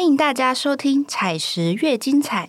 欢迎大家收听《采石越精彩》，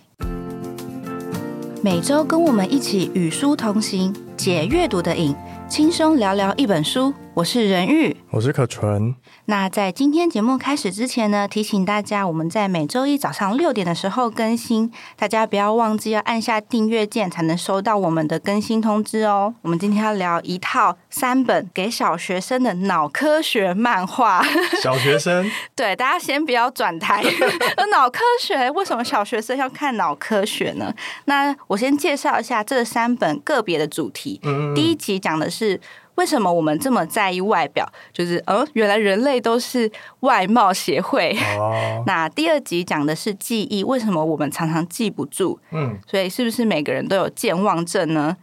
每周跟我们一起与书同行，解阅读的瘾，轻松聊聊一本书。我是任玉，我是可纯。那在今天节目开始之前呢，提醒大家，我们在每周一早上六点的时候更新，大家不要忘记要按下订阅键，才能收到我们的更新通知哦。我们今天要聊一套三本给小学生的脑科学漫画。小学生，对大家先不要转台。脑科学为什么小学生要看脑科学呢？那我先介绍一下这三本个别的主题。第一集讲的是。为什么我们这么在意外表？就是哦，原来人类都是外貌协会。那第二集讲的是记忆，为什么我们常常记不住？嗯，所以是不是每个人都有健忘症呢？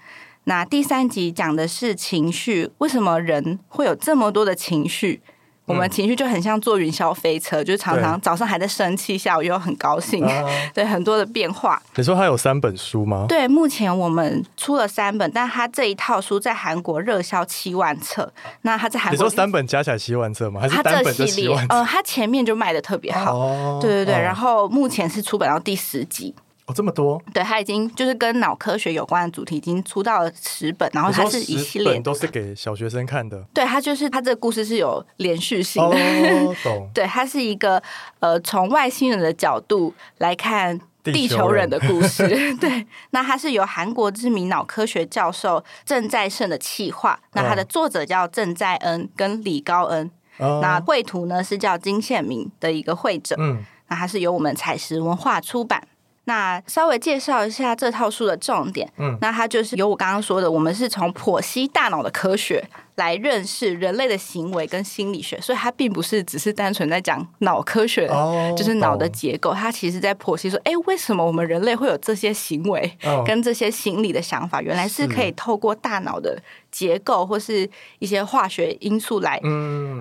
那第三集讲的是情绪，为什么人会有这么多的情绪？我们情绪就很像坐云霄飞车，就常常早上还在生气，下午又很高兴，对很多的变化。你说他有三本书吗？对，目前我们出了三本，但他这一套书在韩国热销七万册。那他在韩国，你说三本加起来七万册吗？还是单本就七万？呃，他前面就卖的特别好，对对对。然后目前是出版到第十集。哦，这么多？对，他已经就是跟脑科学有关的主题，已经出到了十本，然后它是一系列，都是给小学生看的。对，它就是它这个故事是有连续性的。哦，懂。对，它是一个呃，从外星人的角度来看地球人的故事。对，那它是由韩国知名脑科学教授郑在胜的企划，那它的作者叫郑在恩跟李高恩，那绘图呢是叫金宪明的一个绘者。嗯，那它是由我们采石文化出版。那稍微介绍一下这套书的重点，嗯，那它就是有我刚刚说的，我们是从剖析大脑的科学。来认识人类的行为跟心理学，所以它并不是只是单纯在讲脑科学，就是脑的结构。它其实在剖析说，哎，为什么我们人类会有这些行为跟这些心理的想法？原来是可以透过大脑的结构或是一些化学因素来，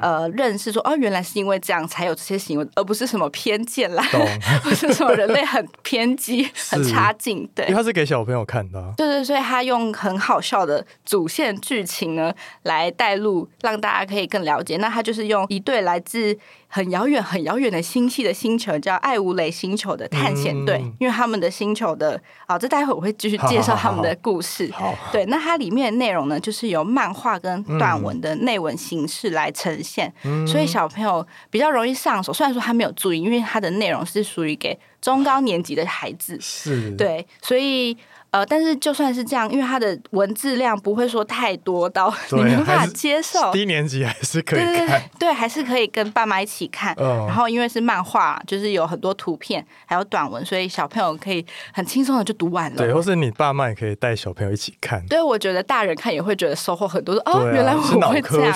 呃，认识说，哦，原来是因为这样才有这些行为，而不是什么偏见啦，不是什么人类很偏激、很差劲。对，因为它是给小朋友看的。对对，所以他用很好笑的主线剧情呢来。带路，让大家可以更了解。那他就是用一对来自很遥远、很遥远的星系的星球，叫艾乌雷星球的探险队。因为他们的星球的，啊，这待会我会继续介绍他们的故事。对，那它里面的内容呢，就是由漫画跟短文的内文形式来呈现，所以小朋友比较容易上手。虽然说他没有注意，因为它的内容是属于给中高年级的孩子，是对，所以。呃，但是就算是这样，因为它的文字量不会说太多到你没办法接受，低年级还是可以看，对，还是可以跟爸妈一起看。然后因为是漫画，就是有很多图片，还有短文，所以小朋友可以很轻松的就读完了。对，或是你爸妈也可以带小朋友一起看。对，我觉得大人看也会觉得收获很多。哦，原来我会这样。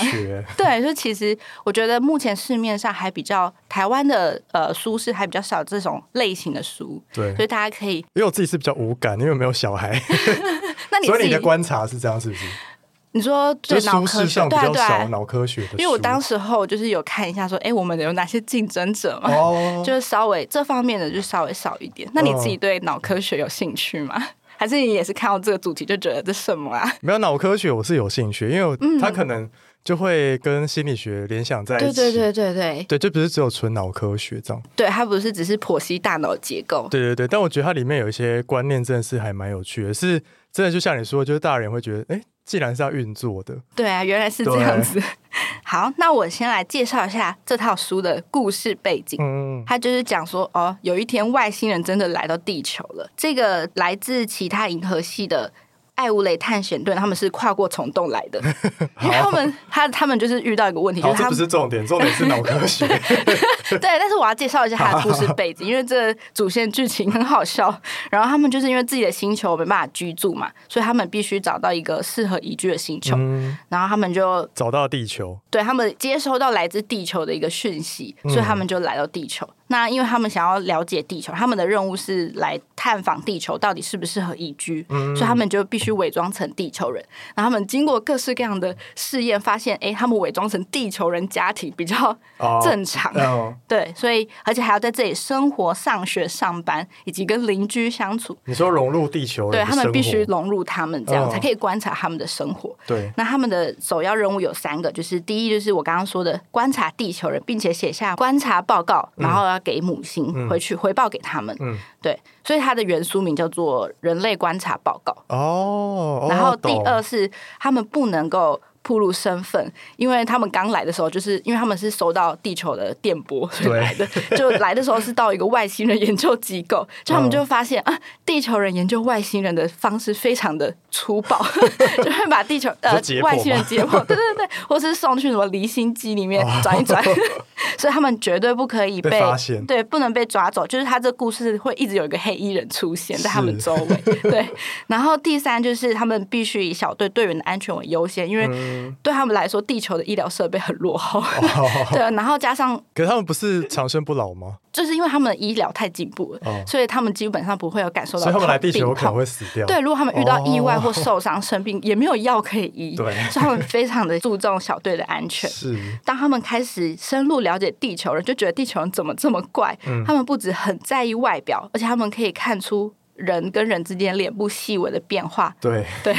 对，就其实我觉得目前市面上还比较台湾的呃书是还比较少这种类型的书。对，所以大家可以，因为我自己是比较无感，因为没有。小孩，那你所以你的观察是这样，是不是？你说就书市上比较少脑科学的，因为我当时候就是有看一下，说哎，我们有哪些竞争者嘛？哦，就是稍微这方面的就稍微少一点。那你自己对脑科学有兴趣吗？还是你也是看到这个主题就觉得这什么啊？没有脑科学，我是有兴趣，因为他可能。就会跟心理学联想在一起，对对对。对对，对，就不是只有纯脑科学这样，对，它不是只是剖析大脑结构，对对对，但我觉得它里面有一些观念真的是还蛮有趣的，是真的就像你说，就是大人会觉得，哎，既然是要运作的，对啊，原来是这样子。好，那我先来介绍一下这套书的故事背景，嗯，它就是讲说，哦，有一天外星人真的来到地球了，这个来自其他银河系的。爱乌雷探险队，他们是跨过虫洞来的，因为他们他他们就是遇到一个问题，就是这不是重点，重点是脑科学。对，但是我要介绍一下他的故事背景，因为这主线剧情很好笑。然后他们就是因为自己的星球没办法居住嘛，所以他们必须找到一个适合宜居的星球。然后他们就找到地球，对他们接收到来自地球的一个讯息，所以他们就来到地球。那因为他们想要了解地球，他们的任务是来探访地球到底适不适合宜居，所以他们就必须伪装成地球人。然后他们经过各式各样的试验，发现，哎，他们伪装成地球人家庭比较 正常。对，所以而且还要在这里生活、上学、上班，以及跟邻居相处。你说融入地球人，对他们必须融入他们，这样才可以观察他们的生活。对，那他们的首要任务有三个，就是第一，就是我刚刚说的观察地球人，并且写下观察报告，然后要。给母星嗯回去回报给他们。嗯，对，所以它的原书名叫做《人类观察报告》。哦，然后第二是他们不能够暴露身份，因为他们刚来的时候，就是因为他们是收到地球的电波所以来的，就来的时候是到一个外星人研究机构，就他们就发现、啊，地球人研究外星人的方式非常的粗暴，就会把地球呃外星人解剖，对对对，或是送去什么离心机里面转一转，所以他们绝对不可以被被发现。对，不能被抓走。就是他这故事会一直有一个黑衣人出现在他们周围，对。然后第三就是他们必须以小队队员的安全为优先，因为嗯，对他们来说，地球的医疗设备很落后。哦 对，然后加上可是他们不是长生不老吗？就是因为他们的医疗太进步了，哦所以他们基本上不会有感受到所以他们来地球有可能会死掉。对，如果他们遇到意外哦或受伤、生病，也没有药可以医，对所以他们非常的注重小队的安全。是，当他们开始深入了解地球人，就觉得地球人怎么这么怪。嗯他们不止很在意外表，而且他们可以看出人跟人之间脸部细微的变化。对，对，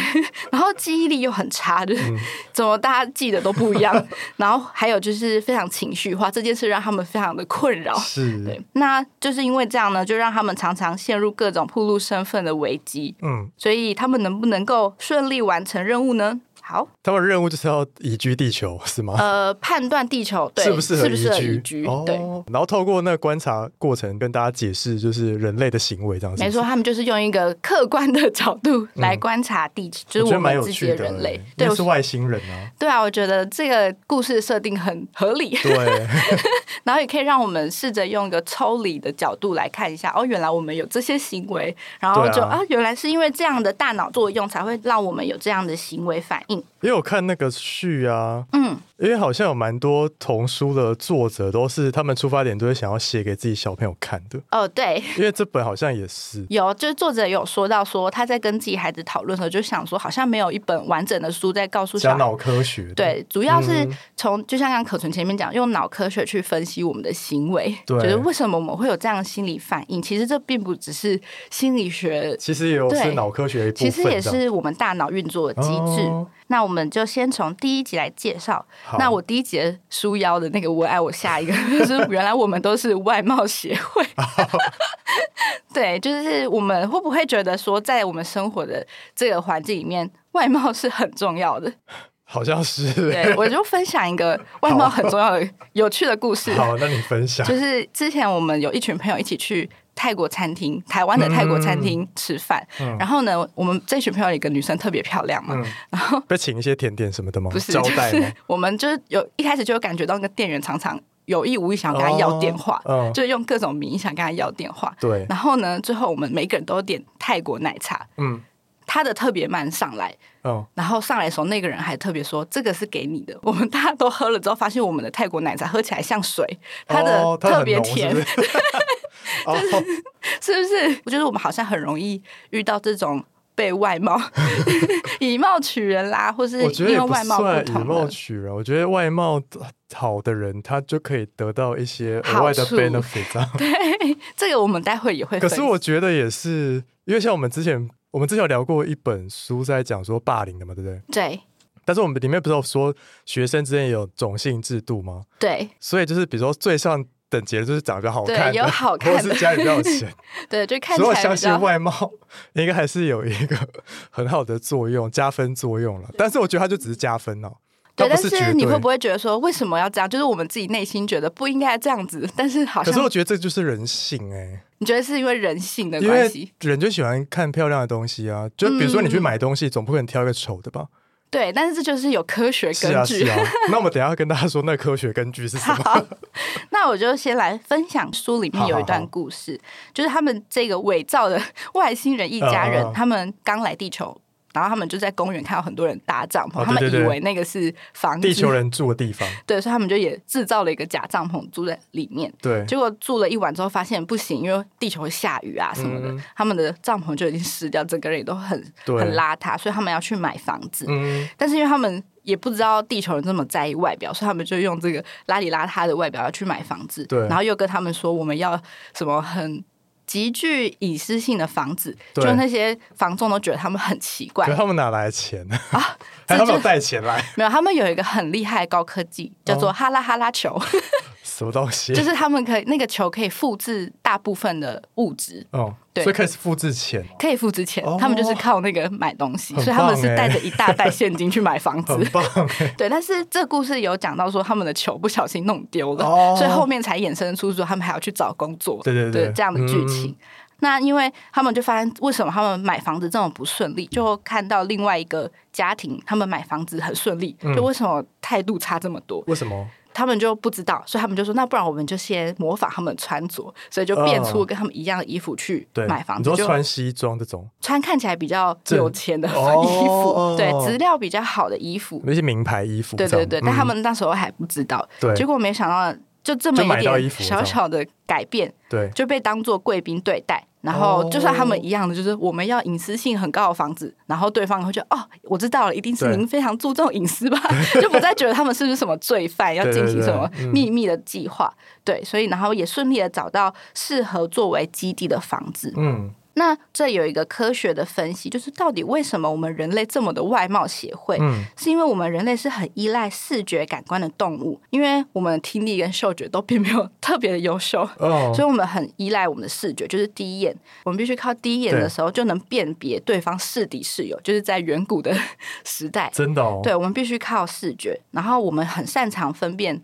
然后记忆力又很差，就是、嗯 怎么大家记得都不一样。然后还有就是非常情绪化，这件事让他们非常的困扰。是，对，那就是因为这样呢，就让他们常常陷入各种暴露身份的危机。嗯，所以他们能不能够顺利完成任务呢？好，他们任务就是要移居地球，是吗？呃，判断地球对适不适合适不适合移移居，哦对。然后透过那个观察过程跟大家解释，就是人类的行为这样子。没错，他们就是用一个客观的角度来观察地球，就是嗯我们自己的的人类欸。对，是外星人啊。对啊，我觉得这个故事设定很合理，对，然后也可以让我们试着用一个抽离的角度来看一下，哦，原来我们有这些行为，然后就对啊原来是因为这样的大脑作用才会让我们有这样的行为反应。因为我看那个序啊，嗯，因为好像有蛮多童书的作者都是他们出发点都是想要写给自己小朋友看的，哦，对。因为这本好像也是。有，就是作者有说到说他在跟自己孩子讨论的时候，就想说好像没有一本完整的书在告诉小脑科学，对，主要是嗯从、就像刚刚可纯前面讲，用脑科学去分析我们的行为，对就是为什么我们会有这样的心理反应。其实这并不只是心理学，其实也有是对脑科学的一部分其实也，是我们大脑运作的机制。哦那我们就先从第一集来介绍。好那我第一集的书腰的那个文案，我下一个 就是原来我们都是外貌协会。对，就是我们会不会觉得说，在我们生活的这个环境里面，外貌是很重要的？好像是。对，我就分享一个外貌很重要的有趣的故事。好，那你分享。就是之前我们有一群朋友一起去泰国餐厅，台湾的泰国餐厅吃饭。嗯然后呢，我们这群朋友有一个女生特别漂亮嘛，嗯然后被请一些甜点什么的吗？不是，招就是待？我们就是有一开始就有感觉到那个店员常常有意无意想跟他要电话，就是用各种名义想跟他要电话。对，然后呢，最后我们每个人都点泰国奶茶，嗯他的特别慢上来，嗯，然后上来的时候，那个人还特别说这个是给你的。我们大家都喝了之后，发现我们的泰国奶茶喝起来像水，它的特别甜，是不是不是？我觉得我们好像很容易遇到这种被外貌 以貌取人啦，或是因为外貌算以貌不同的。取人，我觉得外貌好的人，他就可以得到一些额外的处 benefit 啊。对，这个我们待会也会。可是我觉得也是，因为像我们之前，我们之前有聊过一本书在讲说霸凌的嘛，对不对？对但是我们里面不是有说学生之间有种姓制度吗？对所以就是比如说最上等级就是长得比较好看有好 看的或是家里比较有钱。对，就看起所以我相信外貌应该还是有一个很好的作用，加分作用了。但是我觉得它就只是加分哦，对，但。是你会不会觉得说，为什么要这样？就是我们自己内心觉得不应该这样子，但是好像可是我觉得这就是人性哎、你觉得是因为人性的关系？人就喜欢看漂亮的东西啊。就比如说你去买东西，总不可能挑一个丑的吧？对，但是这就是有科学根据。是啊。那我们等一下跟大家说那科学根据是什么？好，那我就先来分享书里面有一段好好好故事，就是他们这个伪造的外星人一家人，他们刚来地球。然后他们就在公园看到很多人搭帐篷，哦他们以为那个是房子，地球人住的地方，对，所以他们就也制造了一个假帐篷住在里面。对，结果住了一晚之后，发现不行，因为地球会下雨啊什么的，嗯他们的帐篷就已经湿掉，整个人也都很很邋遢，所以他们要去买房子。嗯，但是因为他们也不知道地球人这么在意外表，所以他们就用这个邋里邋遢的外表要去买房子。对然后又跟他们说我们要什么很极具隐私性的房子，就那些房众都觉得他们很奇怪可。他们哪来的钱呢？啊 还他们带钱来？没有，他们有一个很厉害的高科技，叫做哦哈拉哈拉球。什么东西？就是他们可以那个球可以复制大部分的物质，哦，对所以可以复制钱，可以复制钱，哦他们就是靠那个买东西，所以他们是带着一大袋现金去买房子。对，但是这故事有讲到说他们的球不小心弄丢了，哦所以后面才衍生出说他们还要去找工作，对对对这样的剧情。嗯那因为他们就发现为什么他们买房子这么不顺利，就看到另外一个家庭，他们买房子很顺利，嗯就为什么态度差这么多？为什么？他们就不知道，所以他们就说，那不然我们就先模仿他们穿着，所以就变出跟他们一样的衣服去对，买房子，就你说穿西装这种，穿看起来比较有钱的衣哦。服，对，质量比较好的衣服，那些名牌衣服对对对，但他嗯们那时候还不知道，对。结果没想到就这么一点小小的改变，对。就被当做贵宾对待。然后哦就算他们一样的，就是我们要隐私性很高的房子，然后对方会觉得哦，我知道了，一定是您非常注重隐私吧，就不再觉得他们是不是什么罪犯，要进行什么嗯秘密的计划。对，所以然后也顺利的找到适合作为基地的房子。嗯，那这有一个科学的分析，就是到底为什么我们人类这么的外貌协会？嗯是因为我们人类是很依赖视觉感官的动物，因为我们的听力跟嗅觉都并没有 特别的优秀。哦，所以，我们很依赖我们的视觉，就是第一眼，我们必须靠第一眼的时候就能辨别对方是敌是友，就是在远古的 时代，真的哦，对，我们必须靠视觉，然后我们很擅长分辨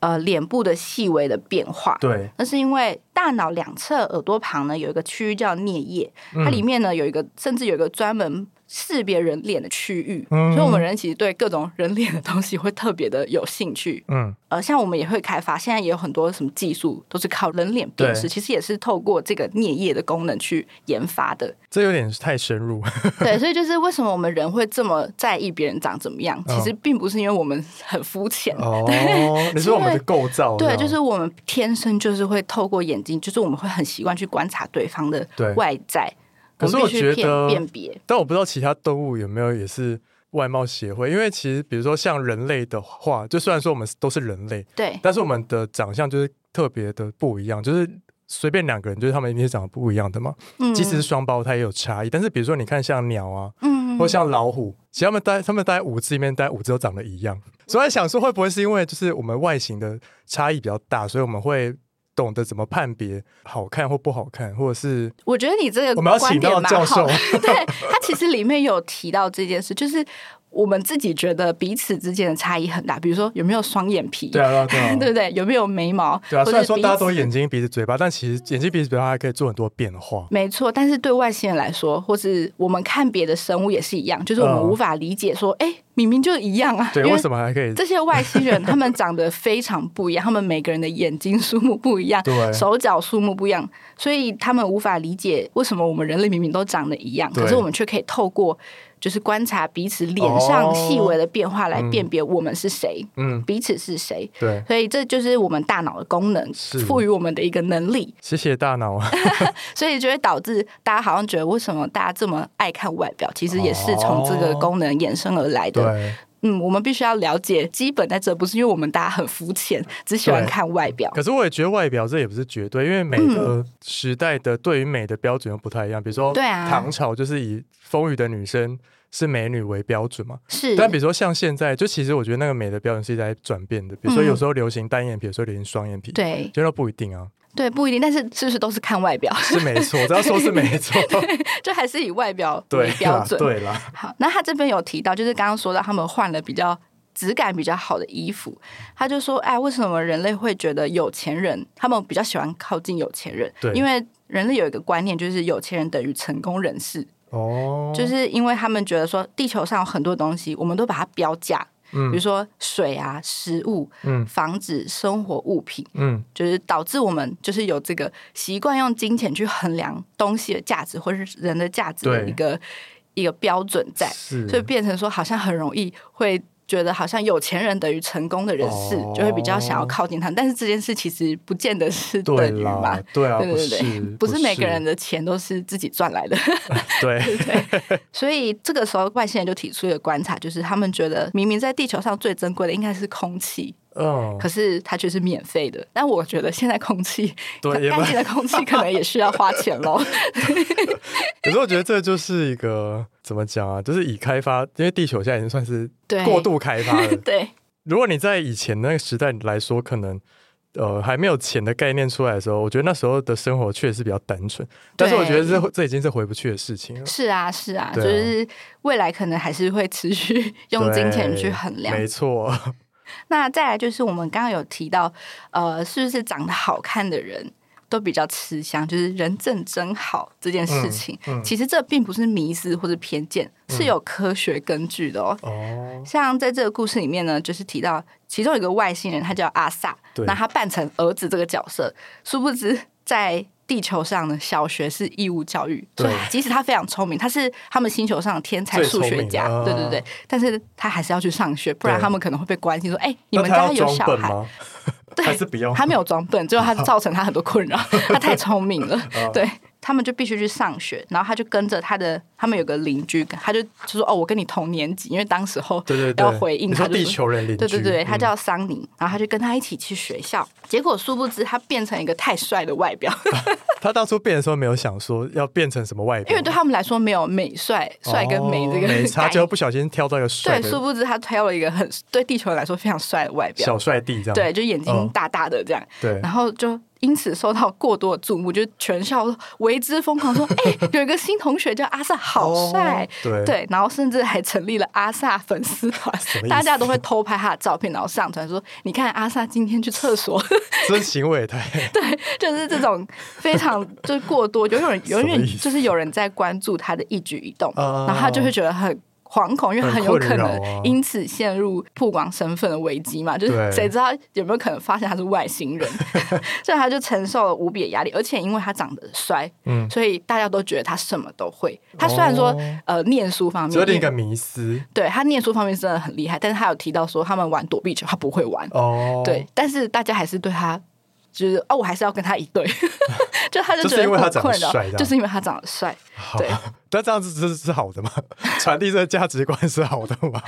呃脸部的细微的变化。对，那是因为大脑两侧耳朵旁呢有一个区域叫颞叶，它里面呢有一个甚至有一个专门识别人脸的区域，嗯。所以我们人其实对各种人脸的东西会特别的有兴趣。嗯，呃，像我们也会开发，现在也有很多什么技术都是靠人脸辨识，对。其实也是透过这个颞叶的功能去研发的。这有点太深入，对，所以就是为什么我们人会这么在意别人长怎么样，其实并不是因为我们很肤浅。哦，你说我们的构造，对，就是我们天生就是会透过眼睛，就是我们会很习惯去观察对方的外在，可是我觉得辨别。但我不知道其他动物有没有也是外貌协会，因为其实比如说像人类的话，就虽然说我们都是人类，对但是我们的长相就是特别的不一样，就是随便两个人，就是他们一定是长得不一样的嘛。嗯即使是双胞胎也有差异，但是比如说你看像鸟啊，嗯或像老虎，其实他们待他们待五只里面，待五只都长得一样。所以我想说，会不会是因为就是我们外形的差异比较大，所以我们会懂得怎么判别好看或不好看，或者是我觉得你这个我们要请到教授。对他其实里面有提到这件事，就是我们自己觉得彼此之间的差异很大，比如说有没有双眼皮，对啊对啊 对不对？有没有眉毛？对啊，虽然说大家都眼睛、鼻子、嘴巴，但其实眼睛、鼻子、嘴巴还可以做很多变化。没错，但是对外星人来说，或是我们看别的生物也是一样，就是我们嗯无法理解说，哎、明明就一样啊，对，为什么还可以？这些外星人 他们长得非常不一样，他们每个人的眼睛数目不一样，对手脚数目不一样，所以他们无法理解为什么我们人类明明都长得一样，可是我们却可以透过就是观察彼此脸上哦。细微的变化来辨别我们是谁，嗯，彼此是谁。对，所以这就是我们大脑的功能赋予我们的一个能力，谢谢大脑啊。所以就会导致大家好像觉得为什么大家这么爱看外表，其实也是从这个功能衍生而来的。对，嗯，我们必须要了解基本在这，不是因为我们大家很肤浅，只喜欢看外表。可是我也觉得外表这也不是绝对，因为每个时代的对于美的标准又不太一样。比如说，对啊唐朝就是以丰腴的女生是美女为标准嘛。是，但比如说像现在，就其实我觉得那个美的标准是在转变的。比如说嗯有时候流行单眼皮，有时候流行双眼皮，，对就那不一定啊，对，不一定，但是是不是都是看外表？是没错，我只要说是没错，就还是以外表对为标准。对啦，好，那他这边有提到，就是刚刚说到他们换了比较质感比较好的衣服，他就说，哎，为什么人类会觉得有钱人他们比较喜欢靠近有钱人？对因为人类有一个观念，就是有钱人等于成功人士，哦，就是因为他们觉得说地球上有很多东西，我们都把它标价，嗯。比如说水啊、食物、嗯。房子、生活物品。嗯，就是导致我们就是有这个习惯用金钱去衡量东西的价值或是人的价值的一个一个标准在，是，所以变成说好像很容易会觉得好像有钱人等于成功的人士，哦就会比较想要靠近他。但是这件事其实不见得是对等于嘛啦，，对啊，对对对是，不是每个人的钱都是自己赚来的。对 对，所以这个时候外星人就提出一个观察，就是他们觉得明明在地球上最珍贵的应该是空气，嗯，可是它却是免费的。但我觉得现在空气对 干净的空气可能也需要花钱喽。可是我觉得这就是一个怎么讲啊，就是已开发，因为地球现在已经算是对，过度开发了。对如果你在以前那个时代来说，可能呃还没有钱的概念出来的时候，我觉得那时候的生活确实是比较单纯。但是我觉得这这已经是回不去的事情了。是啊，是啊，就是未来可能还是会持续用金钱去衡量。没错，那再来就是我们刚刚有提到，呃，是不是长得好看的人都比较吃香？就是人正真好这件事情，嗯嗯。其实这并不是迷思或者偏见，是有科学根据的哦。哦，像在这个故事里面呢，就是提到其中有一个外星人，他叫阿萨，那他扮成儿子这个角色，殊不知在地球上呢，小学是义务教育，所以即使他非常聪明，他是他们星球上的天才数学家，对对对，但是他还是要去上学，不然他们可能会被关心说，哎、你们家有小孩，还是不用？他没有装笨，最后他造成他很多困扰，他太聪明了，哦对他们就必须去上学，然后他就跟着他的，他们有个邻居，他就就说哦，我跟你同年级，因为当时候对对对，要回应你说地他就说球人邻居，对对对，他嗯。叫桑尼，然后他就跟他一起去学校，结果殊不知他变成一个太帅的外表，他当初变的时候没有想说要变成什么外表，因为对他们来说没有美帅帅跟美这个哦没差，结果概念。不小心挑到一个帅对，殊不知他挑了一个很对地球人来说非常帅的外表，小帅弟这样，对，就眼睛嗯。大大的这样，对。然后就因此受到过多的注目，就全校为之疯狂，说：“ 哎、有一个新同学叫阿萨，好帅。哦对对，然后甚至还成立了阿萨粉丝团大家都会偷拍他的照片，然后上传说：“你看阿萨今天去厕所。这行为太 对……”就是这种非常就是过多，就有人有人什么意思就是有人在关注他的一举一动，哦然后他就会觉得很。惶恐，因为很有可能因此陷入曝光身份的危机嘛，就是对。谁知道有没有可能发现他是外星人，所以他就承受了无比的压力，而且因为他长得帅，嗯，所以大家都觉得他什么都会。他虽然说、哦。呃念书方面，有点一个迷思。对他念书方面真的很厉害，但是他有提到说他们玩躲避球他不会玩，哦，对，，但是大家还是对他就是哦，我还是要跟他一对，就他就 就觉得因为他长得很困扰帅就是因为他长得帅，好对，但这样子是是好的吗？传递这个价值观是好的吗？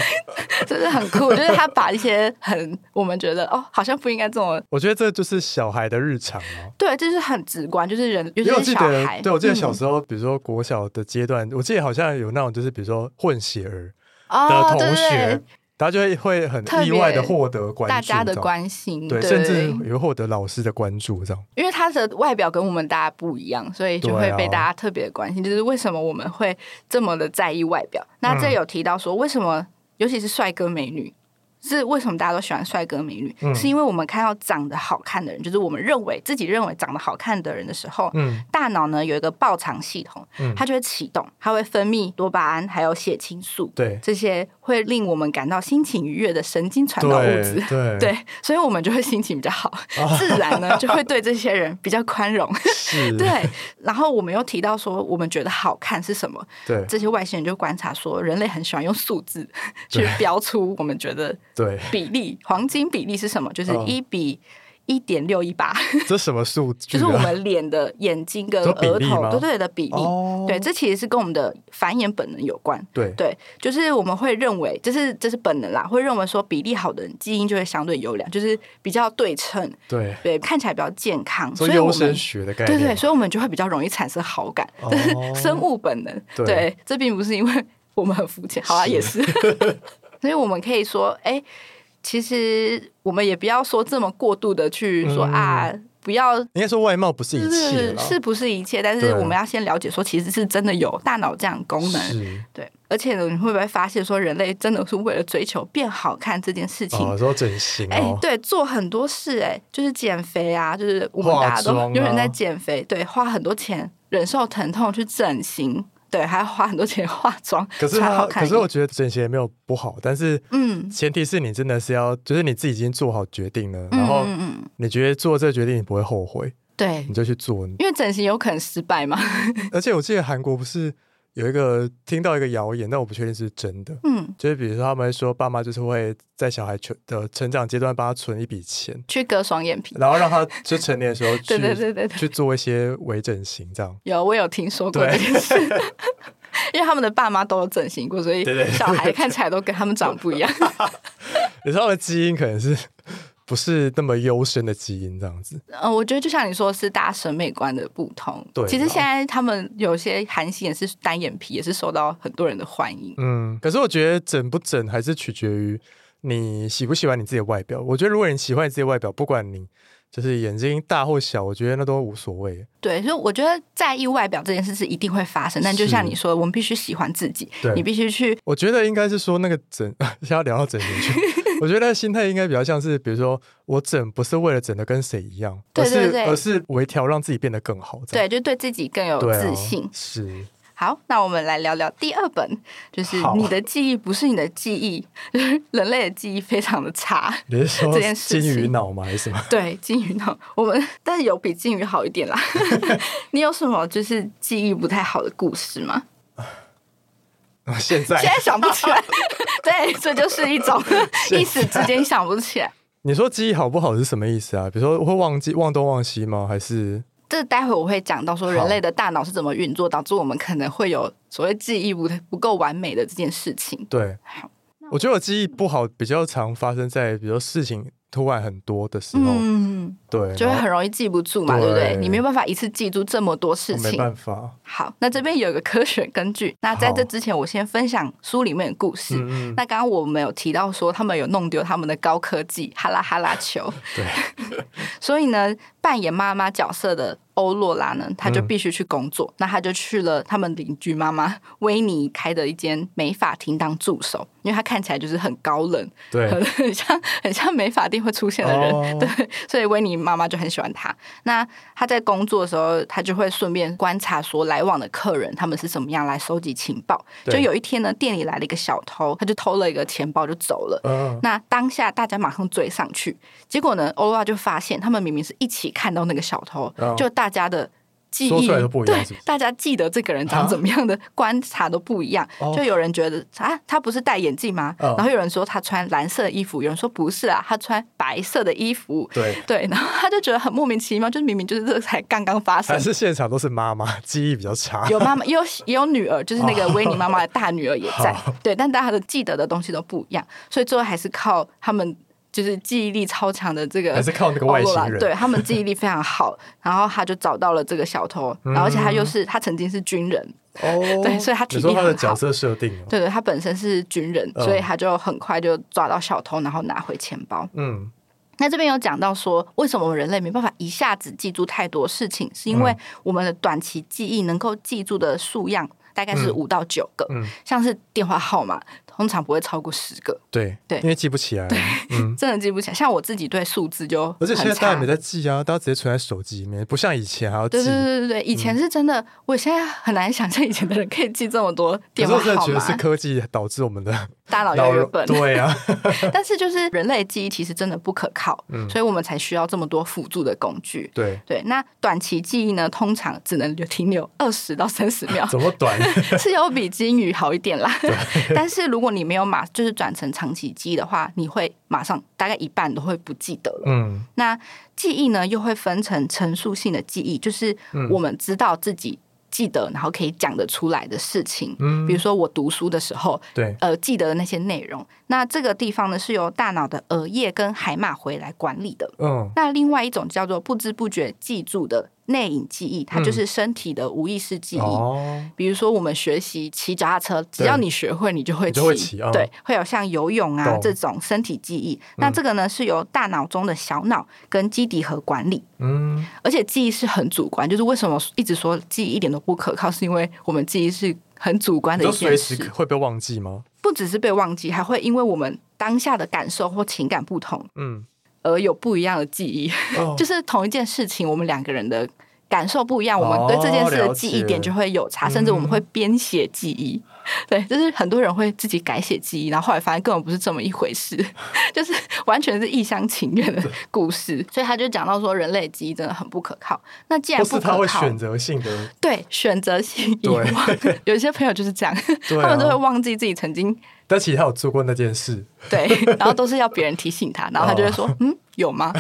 就是很酷，就是他把一些很我们觉得哦，好像不应该这么我觉得这就是小孩的日常哦。对，就是很直观，就是人，尤因为我其是记得，小孩，对我记得小嗯时候，比如说国小的阶段，我记得好像有那种就是比如说混血儿的哦，同学对，，他就会会很意外的获得关注，大家的关心，对，对，甚至也会获得老师的关注，这样。因为他的外表跟我们大家不一样，所以就会被大家特别的关心。就是为什么我们会这么的在意外表？那嗯这有提到说，为什么尤其是帅哥美女？是为什么大家都喜欢帅哥美女？嗯是因为我们看到长得好看的人，就是我们认为自己认为长得好看的人的时候，嗯大脑呢有一个报偿系统，嗯它就会启动，它会分泌多巴胺还有血清素，对这些会令我们感到心情愉悦的神经传导物质对。对对，所以我们就会心情比较好，自然呢就会对这些人比较宽容。对，然后我们又提到说，我们觉得好看是什么？对这些外星人就观察说，人类很喜欢用数字去标出我们觉得对，比例，黄金比例是什么？就是嗯一比一点六一八，这什么数 据啊？就是我们脸的眼睛跟额头对对的比例。哦，对，这其实是跟我们的繁衍本能有关。对对，就是我们会认为，这是这是本能啦，会认为说比例好的人基因就会相对优良，就是比较对称，对，对，看起来比较健康，所以我们优生学的概念，对对，所以我们就会比较容易产生好感，哦这是 生物本能。对对，这并不是因为我们很肤浅，好啊，是也是。所以我们可以说，哎，其实我们也不要说这么过度的去说、嗯啊，不要。应该说外貌不是一切，是是不是一切？但是我们要先了解说，其实是真的有大脑这样功能。是对，而且呢，你会不会发现说，人类真的是为了追求变好看这件事情，哦，说整形哎、哦，对，做很多事、哎，就是减肥啊，就是我们大家都有人在减肥，对，花很多钱忍受疼痛去整形，对，还要花很多钱 化妆，可是。可是我觉得整形也没有不好，但是嗯，前提是你真的是要，就是你自己已经做好决定了，嗯然后你觉得做这个决定你不会后悔，对你，就去做。因为整形有可能失败嘛。而且我记得韩国不是有一个听到一个谣言，但我不确定是真的，嗯，就是比如说他们会说爸妈就是会在小孩成的成长阶段帮他存一笔钱，去割双眼皮。然后让他就成年的时候 去对对对对对，去做一些微整形，这样。有我有听说过这件事。因为他们的爸妈都有整形过，所以小孩看起来都跟他们长不一样。有时候的基因可能是不是那么优生的基因，这样子。呃，我觉得就像你说，是大家审美观的不同。对其实啦现在他们有些韩星也是单眼皮，也是受到很多人的欢迎。嗯，可是我觉得整不整还是取决于你喜不喜欢你自己的外表。我觉得如果你喜欢你自己的外表，不管你就是眼睛大或小，我觉得那都无所谓。对，所以我觉得在意外表这件事是一定会发生，但就像你说，我们必须喜欢自己，你必须去。我觉得应该是说那个整，先要聊到整形去。我觉得心态应该比较像是，比如说我整不是为了整的跟谁一样，而是而是微调让自己变得更好。对，就对自己更有自信。是。好，那我们来聊聊第二本，就是你的记忆不是你的记忆，人类的记忆非常的差。你是说这件事金鱼脑吗？还是什么？对，金鱼脑，我们但是有比金鱼好一点啦。你有什么就是记忆不太好的故事吗？现在现在想不起来。对，这就是一种一时之间想不起来。你说记忆好不好是什么意思啊？比如说会忘记忘东忘西吗？还是？这待会我会讲到说人类的大脑是怎么运作，导致我们可能会有所谓记忆不不够完美的这件事情。对，我觉得我记忆不好比较常发生在，比如说事情。突然很多的时候，嗯，对，就会很容易记不住嘛，对不对？你没有办法一次记住这么多事情，没办法。好，那这边有一个科学根据。那在这之前，我先分享书里面的故事。那刚刚我们有提到说，他们有弄丢他们的高科技哈拉哈拉球，对。所以呢，扮演妈妈角色的欧洛拉呢，他就必须去工作。那他就去了他们邻居妈妈 维尼开的一间美发厅当助手，因为他看起来就是很高冷，对，很像很像美发店会出现的人，对。所以维尼妈妈就很喜欢他。那他在工作的时候，他就会顺便观察说来往的客人他们是怎么样来收集情报。就有一天呢，店里来了一个小偷，他就偷了一个钱包就走了。那当下大家马上追上去，结果呢，欧拉就发现他们明明是一起看到那个小偷，就大家的。记忆对，大家记得这个人长怎么样的观察都不一样。就有人觉得啊，他不是戴眼镜吗？然后有人说他穿蓝色的衣服，有人说不是啊，他穿白色的衣服。对对，然后他就觉得很莫名其妙，就是明明就是这才刚刚发生。还是现场都是妈妈记忆比较差，有妈妈，也有也有女儿，就是那个维尼妈妈的大女儿也在。对，但大家的记得的东西都不一样，所以最后还是靠他们。就是记忆力超强的这个，还是靠那个外星人？对他们记忆力非常好，然后他就找到了这个小偷，然后而且他又是他曾经是军人哦，对，所以他体力很好。角色设定，对对，他本身是军人，所以他就很快就抓到小偷，然后拿回钱包。嗯，那这边有讲到说，为什么我们人类没办法一下子记住太多事情，是因为我们的短期记忆能够记住的数量大概是五到九个，像是电话号码。通常不会超过十个，对对，因为记不起来，对，真的记不起来。像我自己对数字就，而且现在大家没在记啊，大家直接存在手机里面，不像以前还要记。对对对对对，以前是真的，我现在很难想象以前的人可以记这么多电话号码。我觉得是科技导致我们的大脑越笨。对啊，但是就是人类记忆其实真的不可靠，所以我们才需要这么多辅助的工具。对对，那短期记忆呢，通常只能停留二十到三十秒，怎么短？是有比金鱼好一点啦。但是如果你没有马，就是转成长期记忆的话，你会马上大概一半都会不记得了。嗯，那记忆呢，又会分成陈述性的记忆，就是我们知道自己。记得，然后可以讲得出来的事情，嗯，比如说我读书的时候，对，呃，记得的那些内容。那这个地方呢，是由大脑的额叶跟海马回来管理的。嗯，那另外一种叫做不知不觉记住的。内隐记忆，它就是身体的无意识记忆。哦，比如说我们学习骑脚踏车，只要你学会，你就会骑。对，会有像游泳啊这种身体记忆。那这个呢，是由大脑中的小脑跟基底核管理。嗯，而且记忆是很主观，就是为什么一直说记忆一点都不可靠，是因为我们记忆是很主观的一件事。会被忘记吗？不只是被忘记，还会因为我们当下的感受或情感不同。嗯。而有不一样的记忆，就是同一件事情，我们两个人的感受不一样，我们对这件事的记忆点就会有差，甚至我们会编写记忆。对，就是很多人会自己改写记忆，然后后来发现根本不是这么一回事，就是完全是一厢情愿的 故事。所以他就讲到说，人类记忆真的很不可靠。那既然不可靠，选择性的对选择性遗忘，有一些朋友就是这样，他们都会忘记自己曾经。但其实他有做过那件事，对，然后都是要别人提醒他，然后他就会说：“嗯，有吗？”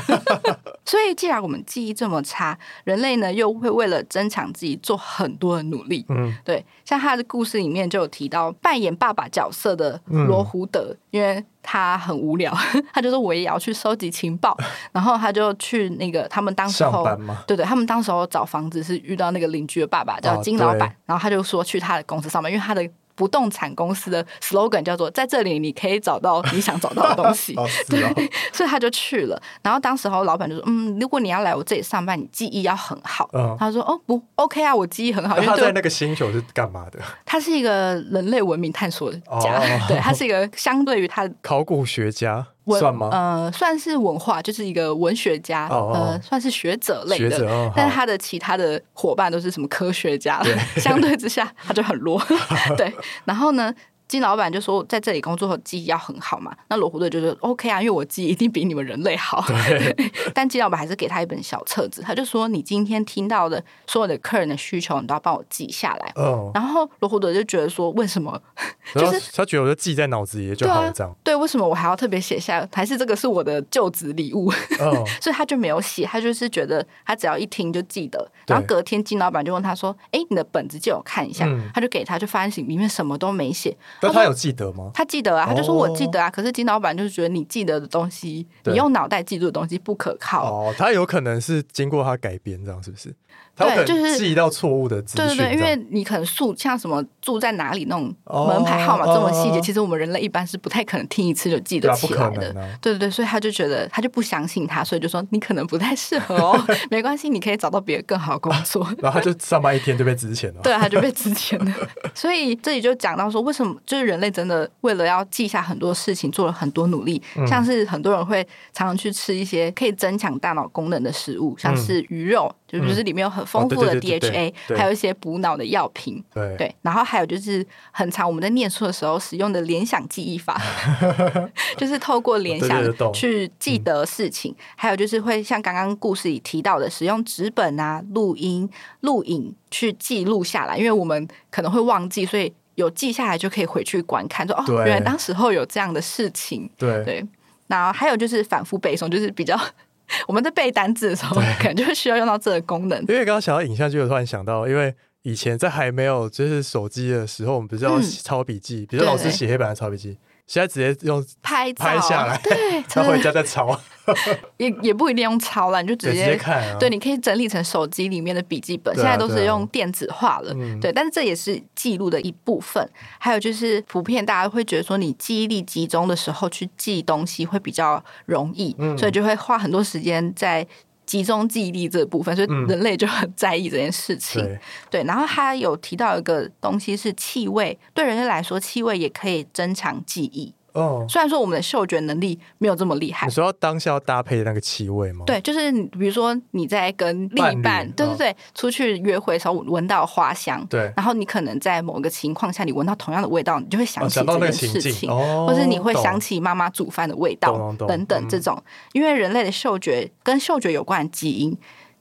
所以，既然我们记忆这么差，人类呢又会为了增强自己做很多的努力。嗯，对，像他的故事里面就有提到扮演爸爸角色的罗胡德，因为他很无聊，他就说我也要去收集情报，然后他就去那个他们当时候，对对，他们当时候找房子是遇到那个邻居的爸爸叫金老板，然后他就说去他的公司上班，因为他的。不动产公司的 slogan 叫做“在这里你可以找到你想找到的东西”，对，所以他就去了。然后当时候老板就说：“嗯，如果你要来我这里上班，你记忆要很好。”他说：“哦，不，OK 啊，我记忆很好。”他在那个星球是干嘛的？他是一个人类文明探索家，对他是一个相对于他考古学家。算吗？呃，算是文化，就是一个文学家，呃，算是学者类的。但是他的其他的伙伴都是什么科学家，相对之下他就很弱。对，然后呢？金老板就说，在这里工作后记忆要很好嘛。那罗湖队就说 OK 啊，因为我记忆一定比你们人类好。但金老板还是给他一本小册子，他就说：“你今天听到的所有的客人的需求，你都要帮我记下来。”哦。然后罗湖队就觉得说：“为什么？就是他觉得我就记在脑子里就好了，这样。对，为什么我还要特别写下？还是这个是我的就职礼物？哦。所以他就没有写，他就是觉得他只要一听就记得。然后隔天金老板就问他说：“哎，你的本子借我看一下。”他就给他，就发现里面什么都没写。那他有记得吗？他记得啊，他就说我记得啊。可是金老板就是觉得你记得的东西，你用脑袋记住的东西不可靠。哦，他有可能是经过他改编，这样是不是？对，就是记到错误的资讯。对对对，因为你可能住像什么住在哪里那种门牌号码这么细节，其实我们人类一般是不太可能听一次就记得起来的。对对对，所以他就觉得他就不相信他，所以就说你可能不太适合哦，没关系，你可以找到别的更好的工作。然后他就上班一天就被值钱了。对，他就被值钱了。所以这里就讲到说，为什么就是人类真的为了要记下很多事情，做了很多努力，像是很多人会常常去吃一些可以增强大脑功能的食物，像是鱼肉。就就是里面有很丰富的 DHA，还有一些补脑的药品。对，然后还有就是很长我们在念书的时候使用的联想记忆法，就是透过联想去记得事情。还有就是会像刚刚故事里提到的，使用纸本啊、录音、录影去记录下来，因为我们可能会忘记，所以有记下来就可以回去观看，说哦，原来当时候有这样的事情。对对，那还有就是反复背诵，就是比较。我们在背单字的时候，可能就需要用到这个功能。因为刚刚想到影像就有突然想到，因为以前在还没有就是手机的时候，我们不是要抄笔记，比如老师写黑板的抄笔记。现在直接用拍拍下来，对，他回家再抄，也也不一定用抄了，你就直接看。对，你可以整理成手机里面的笔记本，现在都是用电子化了。对，但是这也是记录的一部分。还有就是，普遍大家会觉得说，你记忆力集中的时候去记东西会比较容易，所以就会花很多时间在。集中记忆力这部分，所以人类就很在意这件事情。对，然后他有提到一个东西是气味，对人类来说，气味也可以增强记忆。哦，虽然说我们的嗅觉能力没有这么厉害，你说当下要搭配那个气味吗？对，就是比如说你在跟另一半，对对对，出去约会的时候闻到花香，对，然后你可能在某个情况下，你闻到同样的味道，你就会想起这件事情，或是你会想起妈妈煮饭的味道等等这种，因为人类的嗅觉跟嗅觉有关的基因。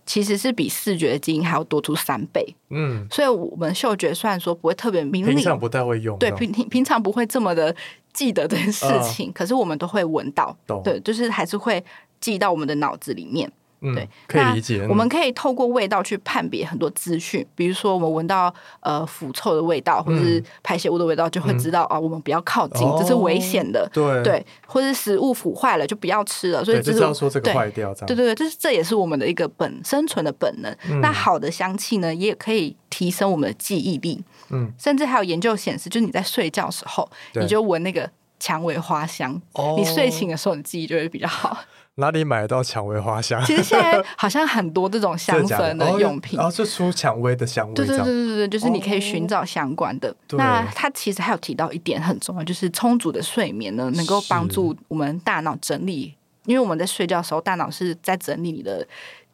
其实是比视觉的基因还要多出三倍，嗯，所以我们嗅觉虽然说不会特别敏感，平常不太会用，对平平平常不会这么的记得这件事情，可是我们都会闻到，对，就是还是会记到我们的脑子里面。对，可以理解。我们可以透过味道去判别很多资讯，比如说我们闻到呃腐臭的味道，或者是排泄物的味道，就会知道啊，我们不要靠近，这是危险的。对对，或是食物腐坏了就不要吃了。所以就是要说这个坏掉这样。对对对，这是这也是我们的一个本生存的本能。那好的香气呢，也可以提升我们的记忆力。嗯，甚至还有研究显示，就是你在睡觉时候，你就闻那个蔷薇花香，你睡醒的时候，你记忆就会比较好。哪里买得到蔷薇花香？其实现在好像很多这种香氛的用品，然后是出蔷薇的香味。对对对对对，就是你可以寻找相关的。那它其实还有提到一点很重要，就是充足的睡眠呢，能够帮助我们大脑整理，因为我们在睡觉的时候，大脑是在整理你的。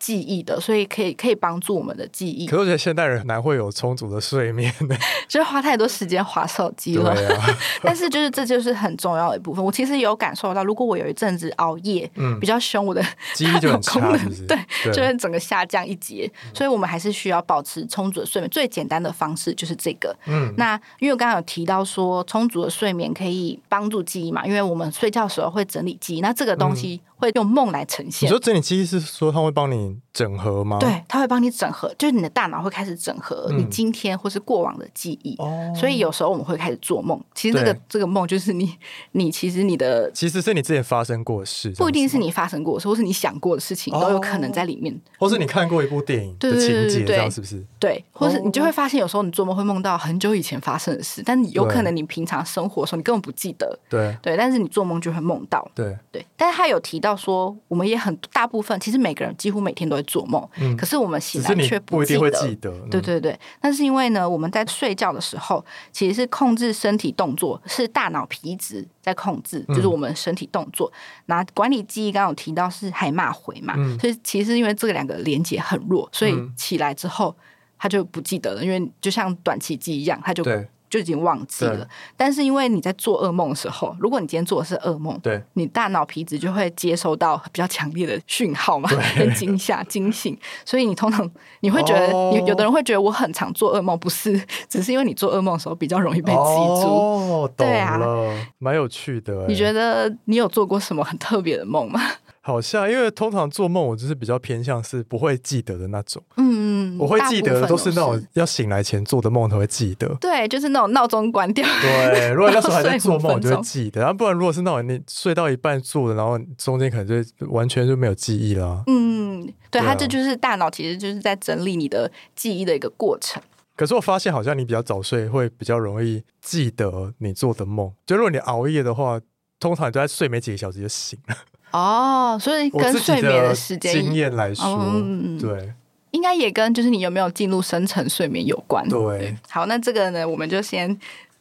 记忆的，所以可以可以帮助我们的记忆。可是我觉得现代人很难会有充足的睡眠的，就是花太多时间划手机了。但是就是这就是很重要的一部分。我其实有感受到，如果我有一阵子熬夜，嗯，比较凶，我的记忆就很差，对，就会整个下降一截。所以我们还是需要保持充足的睡眠。最简单的方式就是这个。嗯，那因为我刚刚有提到说，充足的睡眠可以帮助记忆嘛，因为我们睡觉时候会整理记忆，那这个东西会用梦来呈现。你说整理记忆是说他会帮你？整合吗？，对，他会帮你整合，就是你的大脑会开始整合嗯你今天或是过往的记忆。哦，所以有时候我们会开始做梦，其实这个这个梦就是你你其实你的其实是你之前发生过的事，不一定是你，发生过的事，或是你想过的事情，哦都有可能在里面。或是你看过一部电影的情节，这样是不是？对，或是哦你就会发现，有时候你做梦会梦到很久以前发生的事，但有可能你平常生活的时候你根本不记得。对对，但是你做梦就会梦到。对，对，但是他有提到说，我们也很大部分，其实每个人几乎每天都会做梦，嗯可是我们醒来却不一定会得。记得。嗯对对对，那是因为呢，我们在睡觉的时候，其实是控制身体动作，是大脑皮质在控制，嗯就是我们身体动作。那管理记忆刚刚有提到是海马回嘛，嗯所以其实因为这两个连接很弱，所以嗯起来之后他就不记得了，因为就像短期记忆一样，他就对就已经忘记了。但是因为你在做噩梦的时候，如果你今天做的是噩梦，对你大脑皮质就会接收到比较强烈的讯号嘛，跟 惊吓、惊醒，所以你通常你会觉得，哦有有的人会觉得我很常做噩梦，不是，只是因为你做噩梦的时候比较容易被记住。哦，懂对啊了，蛮有趣的欸。你觉得你有做过什么很特别的梦吗？好像，因为通常做梦，我就是比较偏向是不会记得的那种。嗯，我会记得的都是那种要醒来前做的梦才会记得。对，就是那种闹钟关掉，对，如果那时候还在做梦，我就会记得；然后不然，如果是那种你睡到一半做的，然后中间可能就完全就没有记忆了。嗯，对，它这就是大脑其实就是在整理你的记忆的一个过程。可是我发现，好像你比较早睡，会比较容易记得你做的梦。就如果你熬夜的话，通常你都在睡没几个小时就醒了。哦，所以跟睡眠的的时间经验来说，嗯对应该也跟就是你有没有进入深层睡眠有关。对，好，那这个呢，我们就先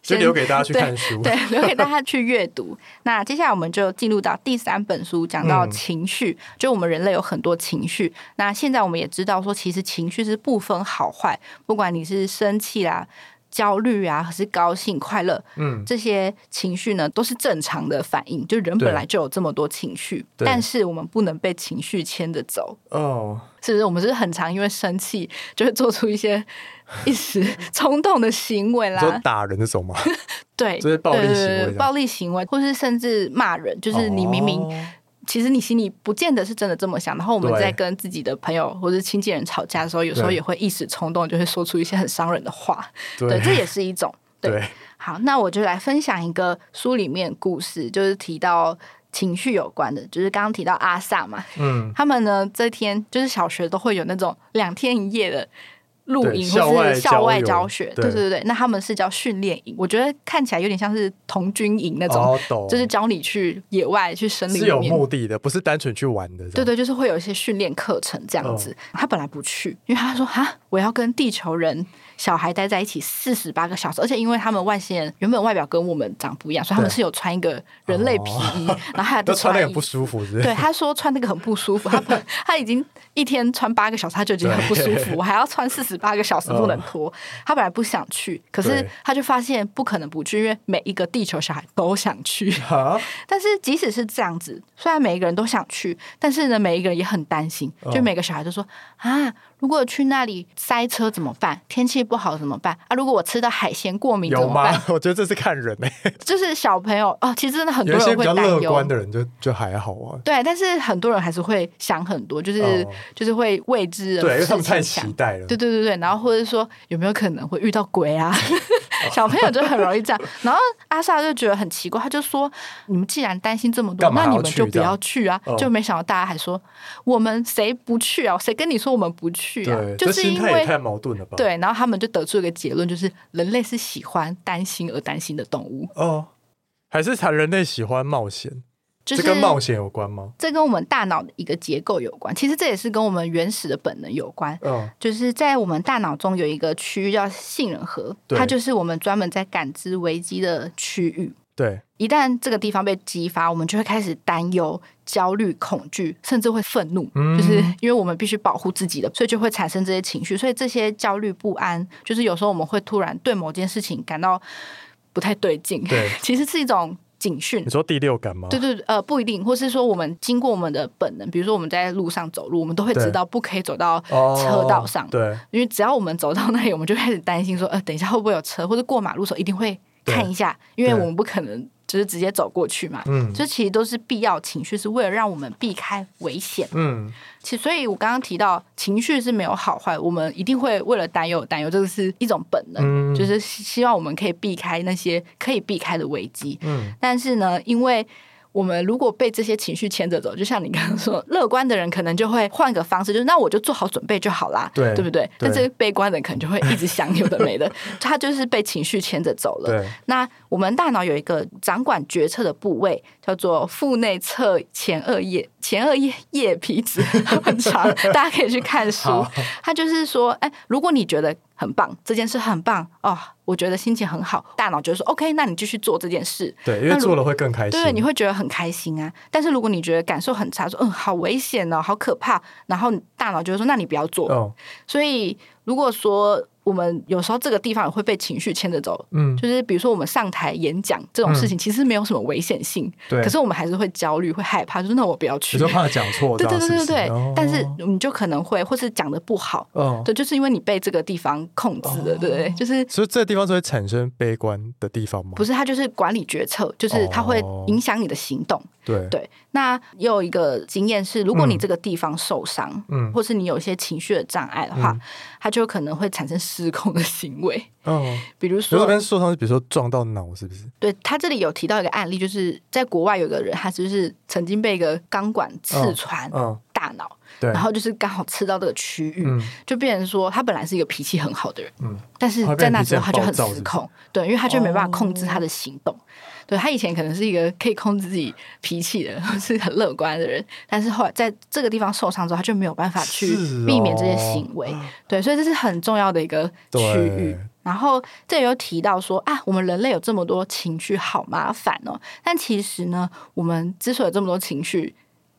就先留给大家去 看书。对，留给大家去阅读。那接下来我们就进入到第三本书，讲到嗯情绪。就我们人类有很多情绪，那现在我们也知道说，其实情绪是不分好坏，不管你是生气啦。焦虑啊，还是高兴、快乐，嗯，这些情绪呢，都是正常的反应。就人本来就有这么多情绪，但是我们不能被情绪牵着走。哦，是不是？我们是很常因为生气，就会做出一些一时冲动的行为你说啦？打人那种吗？对，这是暴力行为暴力行为，或是甚至骂人，就是你明明、哦其实你心里不见得是真的这么想，然后我们在跟自己的朋友或者亲近人吵架的时候，有时候也会一时冲动，就会说出一些很伤人的话。对，对这也是一种。对。对，好，那我就来分享一个书里面故事，就是提到情绪有关的，就是刚刚提到阿萨嘛，嗯，他们呢这天就是小学都会有那种两天一夜的露营或外是校外教学，对对对对，那他们是叫训练营，我觉得看起来有点像是童军营那种，哦，就是教你去野外去森林是有。目的的，不是单纯去玩的。对，对，就是会有一些训练课程这样子。他本来不去，因为他说哈，我要跟地球人小孩待在一起四十八个小时，而且因为他们外星人原本外表跟我们长不一样，所以他们是有穿一个人类皮衣，然后还有都穿的衣很不舒服，是不是？对，他说穿那个很不舒服，他本 他已经一天穿八个小时，他就觉得很不舒服，我还要穿四十八个小时不能脱。他本来不想去，可是他就发现不可能不去，因为每一个地球小孩都想去。哈，但是即使是这样子，虽然每一个人都想去，但是呢，每一个人也很担心，哦就每个小孩都说啊，如果去那里塞车怎么办？天气不好怎么办？啊，如果我吃的海鲜过敏怎么办吗？？我觉得这是看人诶，就是小朋友哦，其实真的很多人会比较乐。观的人就就还好啊。对，但是很多人还是会想很多，就是、哦就是会未知的对，因为他们太。期待了。对对对对，然后或者说有没有可能会遇到鬼啊？小朋友就很容易这样。然后阿萨就觉得很奇怪，他就说：“你们既然担心这么多，那你们就不要去啊！”哦就没想到大家还说：“我们谁不去啊？谁跟你说我们不去啊对，？”就是因为太矛盾了吧？，对，然后他们就得出一个结论，就是人类是喜欢担心而担心的动物，哦，还是谈人类喜欢冒险，就是这跟冒险有关吗？这跟我们大脑的一个结构有关。其实这也是跟我们原始的本能有关。嗯，就是在我们大脑中有一个区域叫杏仁核，它就是我们专门在感知危机的区域。对，一旦这个地方被激发，我们就会开始担忧、焦虑、恐惧，甚至会愤怒。嗯就是因为我们必须保护自己的，所以就会产生这些情绪。所以这些焦虑不安，就是有时候我们会突然对某件事情感到不太对劲。对其实是一种警讯你。说第六感吗？对对对呃，不一定，或是说我们经过我们的本能，比如说我们在路上走路，我们都会知道不可以走到哦，车道上，对，因为只要我们走到那里，我们就开始担心说，呃，等一下会不会有车，或者过马路的时候一定会看一下，因为我们不可能就是直接走过去嘛。嗯这其实都是必要情绪，是为了让我们避开危险。嗯其所以，我刚刚提到情绪是没有好坏，我们一定会为了担忧担忧，这个是一种本能，嗯就是希希望我们可以避开那些可以避开的危机。嗯但是呢，因为我们如果被这些情绪牵着走，就像你刚刚说，乐观的人可能就会换个方式，就是那我就做好准备就好啦，对对不对？对但这个悲观的人可能就会一直想有的没的，他就是被情绪牵着走了。那我们大脑有一个掌管决策的部位，叫做腹内侧前额叶前额叶叶皮质，很长，大家可以去看书他。就是说，哎，如果你觉得很棒，这件事很棒哦，我觉得心情很好，大脑就说 OK，那你继续做这件事。对，因为做了会更开心。对，你会觉得很开心啊。但是如果你觉得感受很差，说嗯好危险哦，好可怕，然后大脑就会说那你不要做。哦，所以如果说我们有时候这个地方也会被情绪牵着走，嗯，就是比如说我们上台演讲这种事情，其实没有什么危险性，对。可是我们还是会焦虑、会害怕，就是那我不要去。你。就怕讲错，对对对对对，哦。但是你就可能会，或是讲的不好，哦，对，就是因为你被这个地方控制了，对不对？就是所以这个地方是会产生悲观的地方吗？不是它就是管理决策，就是它会哦影响你的行动。对，对，那也有一个经验是，如果你这个地方受伤，嗯。或是你有一些情绪的障碍的话，嗯。它就可能会产生失控的行为。哦，比如说受伤是，比如说撞到脑，是不是？对他这里有提到一个案例，就是在国外有个人，他就是曾经被一个钢管刺穿嗯，大脑，对，然后就是刚好刺到这个区域，嗯。就变成说他本来是一个脾气很好的人，嗯，但是在那变得脾气很时候他就很失控，对，因为他就没办法控制他的行动。对他以前可能是一个可以控制自己脾气的人，是很乐观的人，但是后来在这个地方受伤之后，他就没有办法去避免这些哦行为。对，所以这是很重要的一个区域。然后这里有提到说啊，我们人类有这么多情绪，好麻烦哦。但其实呢，我们之所以有这么多情绪，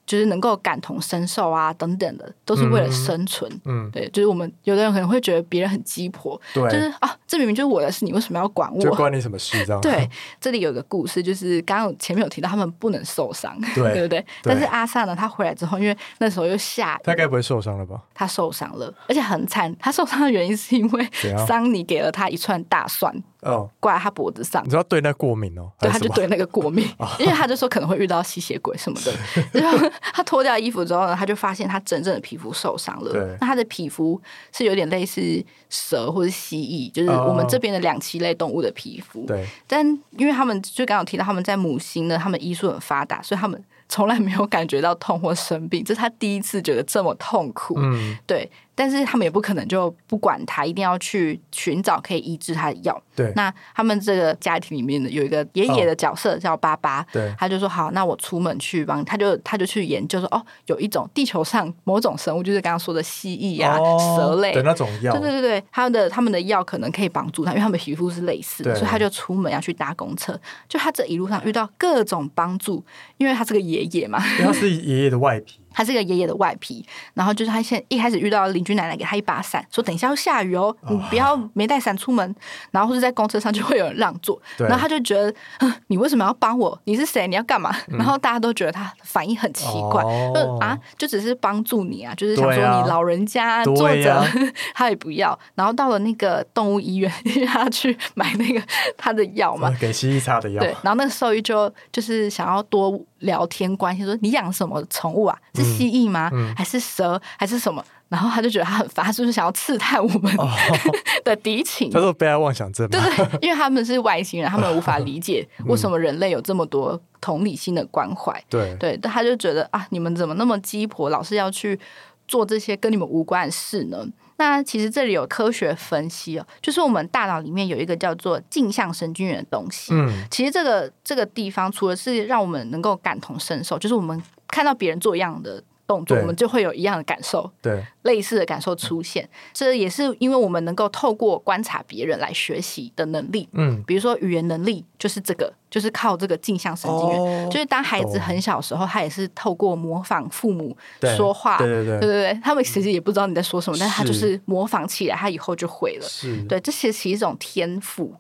就是能够感同身受啊，等等的，都是为了嗯生存。嗯，对，就是我们有的人可能会觉得别人很鸡婆，对，就是啊，这明明就是我的事，你为什么要管我？就关你什么事这样？对，这里有个故事，就是刚刚前面有提到他们不能受伤，对 对不对？但是阿萨呢，他回来之后，因为那时候又下雨，他该不会受伤了吧？他受伤了，而且很惨。他受伤的原因是因为桑尼给了他一串大蒜哦，挂在他脖子上你。知道对那过敏哦？对，他就对那个过敏，因为他就说可能会遇到吸血鬼什么的。然后他脱掉衣服之后呢，他就发现他真正的皮肤受伤了对。那他的皮肤是有点类似蛇或者蜥蜴，就是我们哦这边的两栖类动物的皮肤。对，但因为他们就刚刚提到他们在母星呢，他们医术很发达，所以他们从来没有感觉到痛或生病，这是他第一次觉得这么痛苦。嗯，对，但是他们也不可能就不管他，一定要去寻找可以医治他的药。对，那他们这个家庭里面的有一个爷爷的角色叫巴巴，对，他就说好，那我出门去帮，他就他就去研究说，哦，有一种地球上某种生物，就是刚刚说的蜥蜴啊、哦蛇类。的。那种药，对对对对，他的他们的药可能可以帮助他，因为他们皮肤是类似的，所以他就出门要去搭公车。就他这一路上遇到各种帮助，因为他是个爷爷嘛，因为他是爷爷的外皮，他是个爷爷的外皮，然后就是他现一开始遇到邻居奶奶给他一把伞，说等一下要下雨哦，你不要没带伞出门。然后或者在公车上就会有人让座，然后他就觉得，嗯 你为什么要帮我？你是谁？你要干嘛？然后大家都觉得他反应很奇怪，哦就啊，就只是帮助你啊，就是想说你老人家坐着，啊 他也不要。然后到了那个动物医院，他去买那个他的药嘛，给蜥蜴擦的药对，，然后那个兽医就就是想要多聊天关心，说你养什么宠物啊？是蜥蜴吗？嗯还是蛇？还是什么？然后他就觉得他很烦，他是不是想要刺探我们哦 的敌情？他说被害妄想症嘛，对对，因为他们是外星人，他们无法理解为什么人类有这么多同理心的关怀。对，对，但他就觉得啊，你们怎么那么鸡婆，老是要去做这些跟你们无关的事呢？那其实这里有科学分析哦，就是我们大脑里面有一个叫做镜像神经元的东西。嗯，其实这个这个地方，除了是让我们能够感同身受，就是我们看到别人做一样的动作，我们就会有一样的感受，对，类似的感受出现。这也是因为我们能够透过观察别人来学习的能力。嗯，比如说语言能力，就是这个，就是靠这个镜像神经元。哦就是当孩子很小时候，他也是透过模仿父母说话，对对对对对对他们其实也不知道你在说什么，但是他就是模仿起来，他以后就会了。是，对，这其实是一种天赋。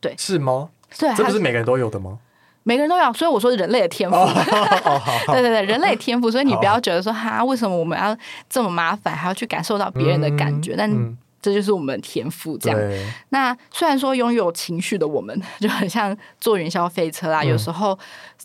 对是吗？对，这不是每个人都有的吗？每个人都要，所以我说人类的天赋。对对对，人类的天赋，所以你不要觉得说哈，为什么我们要这么麻烦，还要去感受到别人的感觉？但嗯这就是我们的天赋。这样，那虽然说拥有情绪的我们就很像坐云霄飞车啦，嗯有时候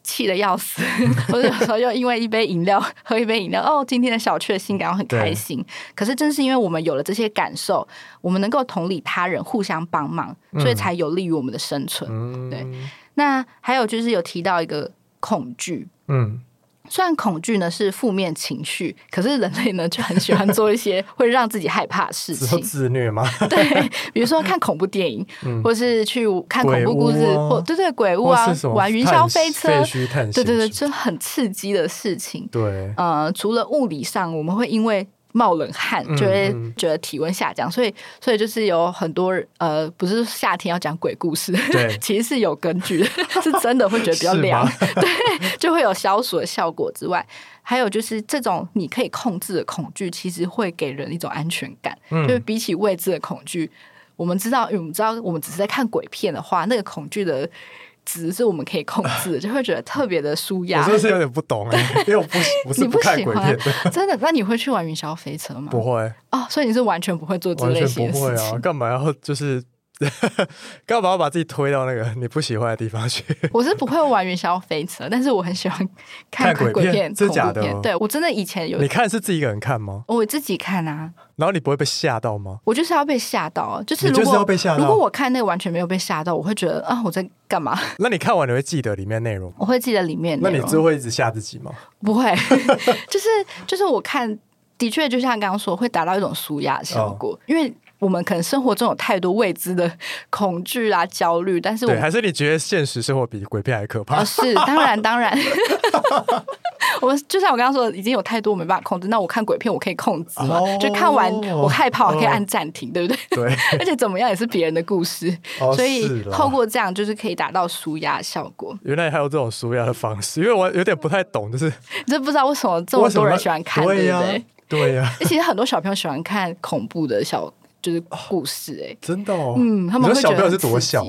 气得要死，或者有时候又因为一杯饮料喝一杯饮料，哦，今天的小确幸感到很开心。可是正是因为我们有了这些感受，我们能够同理他人，互相帮忙，所以才有利于我们的生存。嗯，对那还有就是有提到一个恐惧，嗯，虽然恐惧呢是负面情绪，可是人类呢就很喜欢做一些 会让自己害怕的事情。自虐吗？对，比如说看恐怖电影，或是去看恐怖故事，啊或对对鬼屋啊玩云霄飞车，对对对，这很刺激的事情。对，呃，除了物理上，我们会因为冒冷汗嗯就会嗯。觉得体温下降，所以所以就是有很多呃，不是夏天要讲鬼故事，对。其实是有根据的，是真的会觉得比较是凉，对，就会有消暑的效果之外。还有就是这种你可以控制的恐惧，其实会给人一种安全感。嗯。就是比起未知的恐惧，我们知道，因为我们知道，我们只是在看鬼片的话，那个恐惧的值是我们可以控制的，就会觉得特别的舒我压我就是有点不懂哎，因为我不不是你不看喜欢鬼片的，真的？那你会去玩云霄飞车吗？不会，哦，所以你是完全不会做这类型的不会啊，事情。干嘛要就是 干嘛要把自己推到那个你不喜欢的地方去？我是不会玩云霄飞车，但是我很喜欢看看鬼片片、真。假的哦对我真的以前有你，看是自己一个人看吗？我自己看啊，然后你不会被吓到吗？我就是要被吓到啊。就是如果如果我看那个完全没有被吓到，我会觉得啊，我在干嘛？那你看完你会记得里面内容吗？我会记得里面那你就会一直吓自己吗？不会，就是就是我看，的确就像刚刚说，会达到一种舒压的效果，哦因为我们可能生活中有太多未知的恐惧啊、焦虑，但是我对，还是你觉得现实生活比鬼片还可怕啊，？是当然当然，我们就像我刚刚说的，已经有太多我没办法控制。那我看鬼片，我可以控制嘛？哦就看完我害怕，我可以按暂停，对不对？对，而且怎么样也是别人的故事，哦所以透过这样就是可以达到舒压的效果。原来还有这种舒压的方式，因为我有点不太懂，就是你这不知道为什么这么多人喜欢看，对呀对不对？对呀，其实很多小朋友喜欢看恐怖的小就是故事、哎、真的哦。嗯，他们小朋友是多小？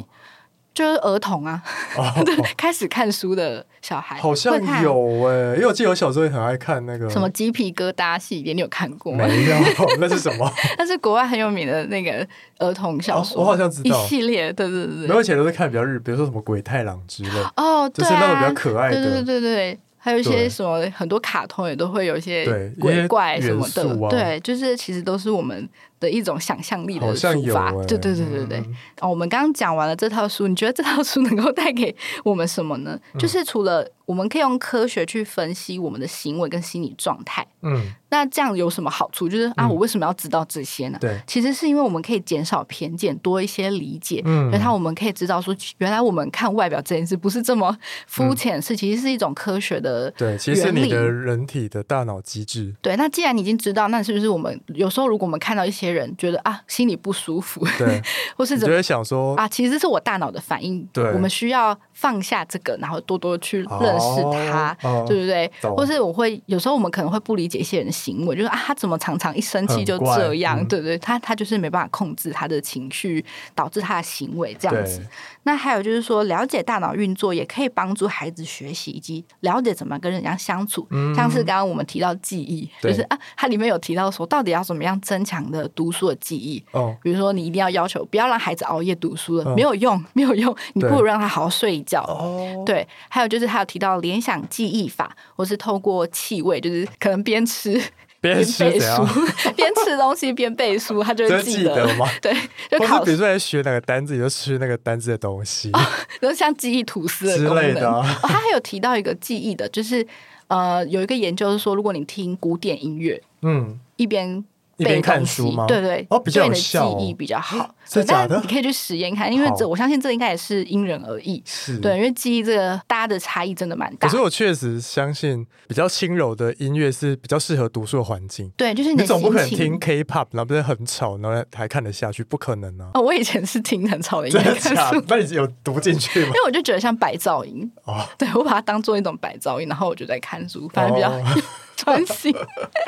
就是儿童啊，哦，开始看书的小孩，好像有哎，因为我记得我小时候也很爱看那个什么鸡皮疙瘩系列，你有看过吗？没有，那是什么？那是国外很有名的那个儿童小说，哦我好像知道。一系列，对对对。没对。有以前都是看比较日，比如说什么鬼太郎之类，哦，对啊，就是那种比较可爱的。对对对对对。还有一些什么很多卡通也都会有一些鬼怪什么的。对，就是其实都是我们的一种想象力的好像有抒发。欸对对对对对。嗯哦，我们刚刚讲完了这套书，你觉得这套书能够带给我们什么呢？嗯就是除了我们可以用科学去分析我们的行为跟心理状态，嗯，那这样有什么好处？就是啊，嗯我为什么要知道这些呢？对，其实是因为我们可以减少偏见，多一些理解。嗯然后我们可以知道说，原来我们看外表这件事不是这么肤浅，是其实是一种科学的。对，其实原理你的人体的大脑机制，对，那既然你已经知道，那是不是我们有时候如果我们看到一些人觉得啊心里不舒服，对，或是怎么你就会想说，啊，其实是我大脑的反应，对我们需要放下这个，然后多多去认识他，对不对？或是我会有时候我们可能会不理解一些人的行为，就是啊，他怎么常常一生气就这样，嗯对不对？他他就是没办法控制他的情绪，导致他的行为这样子。那还有就是说，了解大脑运作也可以帮助孩子学习，以及了解怎么跟人家相处。像是刚刚我们提到记忆，就是啊，它里面有提到说，到底要怎么样增强的读书的记忆。哦，比如说，你一定要要求不要让孩子熬夜读书了，嗯没有用，没有用，你不如让他好好睡一觉。哦，对，还有就是他有提到联想记忆法，或是透过气味，就是可能边吃 边边背书？，边吃东西边背书，他就就会记记得吗？对，就考是比如说在学哪个单字，你就吃那个单字的东西就像记忆吐司的之。类的啊。哦，他还有提到一个记忆的，就是呃，有一个研究是说，如果你听古典音乐，嗯，一边一边看书吗对对，哦比较对你的有效哦记忆比较好。对真的假的但你可以去实验看，因为这我相信这应该也是因人而异。是，对，因为记忆这个大家的差异真的蛮大可。是我确实相信，比较轻柔的音乐是比较适合读书的环境。对，就是你总不可能心听。K-pop，然后不是很吵，然后还看得下去，不可能啊！哦，我以前是听很吵的音真乐看书？那你有读进去吗因？为我就觉得像白噪音，哦，对我把它当做一种白噪音，然后我就在看书，反正比较、哦专心。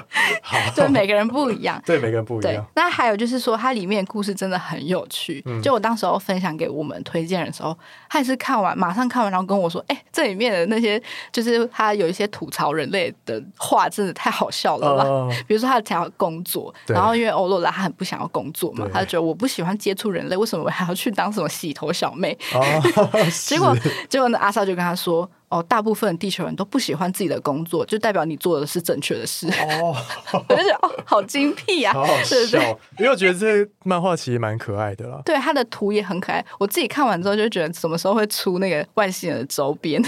对，每个人不一样。对，每个人不一样。那还有就是说，它里面故事真的很有趣。就我当时候分享给我们推荐的时候，他也是看完马上看完，然后跟我说：“哎，这里面的那些就是他有一些吐槽人类的话，真的太好笑了吧？比如说他想要工作，然后因为欧洛拉他很不想要工作嘛，他就觉得我不喜欢接触人类，为什么我还要去当什么洗头小妹？结果结果呢，阿少就跟他说。哦，大部分地球人都不喜欢自己的工作，就代表你做的是正确的事。哦，我就觉得哦，好精辟啊，好好笑。因为我觉得这漫画其实蛮可爱的啦。对，它的图也很可爱。我自己看完之后就觉得，什么时候会出那个外星人的周边？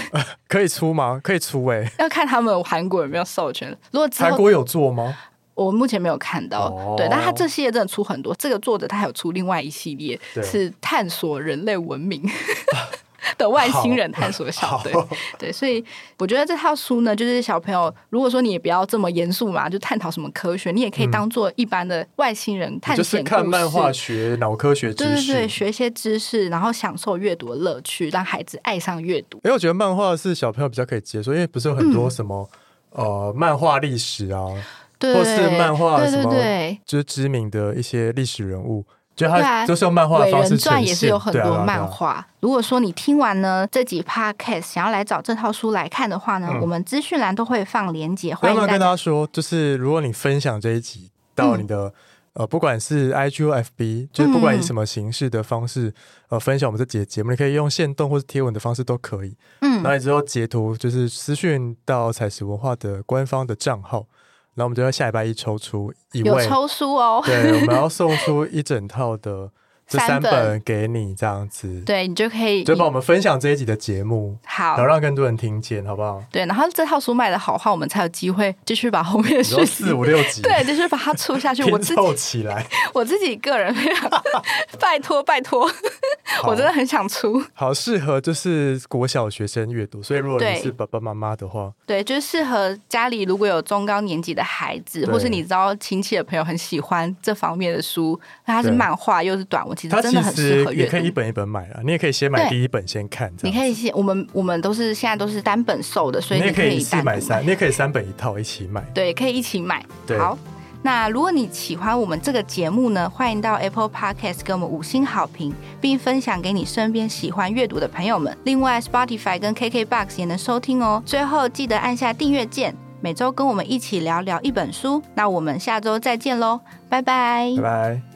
可以出吗？可以出哎，要看他们韩国有没有授权。如果韩国有做吗？我目前没有看到。对，但他这系列真的出很多。这个作者他还有出另外一系列，是探索人类文明。的外星人探索小队，对，所以我觉得这套书呢，就是小朋友，如果说你也不要这么严肃嘛，就探讨什么科学，你也可以当做一般的外星人探险就是看漫画学脑科学知识，对对对，学一些知识，然后享受阅读的乐趣，让孩子爱上阅读。因为我觉得漫画是小朋友比较可以接受，因为不是有很多什么呃漫画历史啊，或是漫画什么，就是知名的一些历史人物。就他就是用漫画的方式传，也是有很多漫画。如果说你听完呢这几 podcast，想要来找这套书来看的话呢，我们资讯栏都会放连接。欢迎跟大家说，就是如果你分享这一集到你的呃，不管是 IG 或 FB，就是不管以什么形式的方式呃分享我们这节节目，你可以用线动或是贴文的方式都可以。嗯，然后之后截图就是私讯到彩石文化的官方的账号。然后我们就要下礼拜一抽出一位，有抽书哦。对，我们要送出一整套的这三本。给你，这样子。对你就可以，就帮我们分享这一集的节目，好，然后让更多人听见，好不好？对，然后这套书卖的好话，我们才有机会继续把后面的书四五六集，对，继续把它出下去。我自己起来，我自己个人非常拜托拜托，我真的很想出。好适合就是国小学生阅读，所以如果你是爸爸妈妈的话，对，就是适合家里如果有中高年级的孩子，或是你知道亲戚的朋友很喜欢这方面的书，那它是漫画又是短文，其实真的很适合阅读。可以一本一本买啊，你也可以先买第一本先看。你可以先，我们我们都是现在都是单本售的，所以你可以一买三，你也可以三本一套一起买。对，可以一起买。好。那如果你喜欢我们这个节目呢，欢迎到 Apple Podcast 给我们五星好评，并分享给你身边喜欢阅读的朋友们。另外，Spotify 跟 KKBox 也能收听哦。最后记得按下订阅键，每周跟我们一起聊聊一本书。那我们下周再见喽，拜拜，拜拜。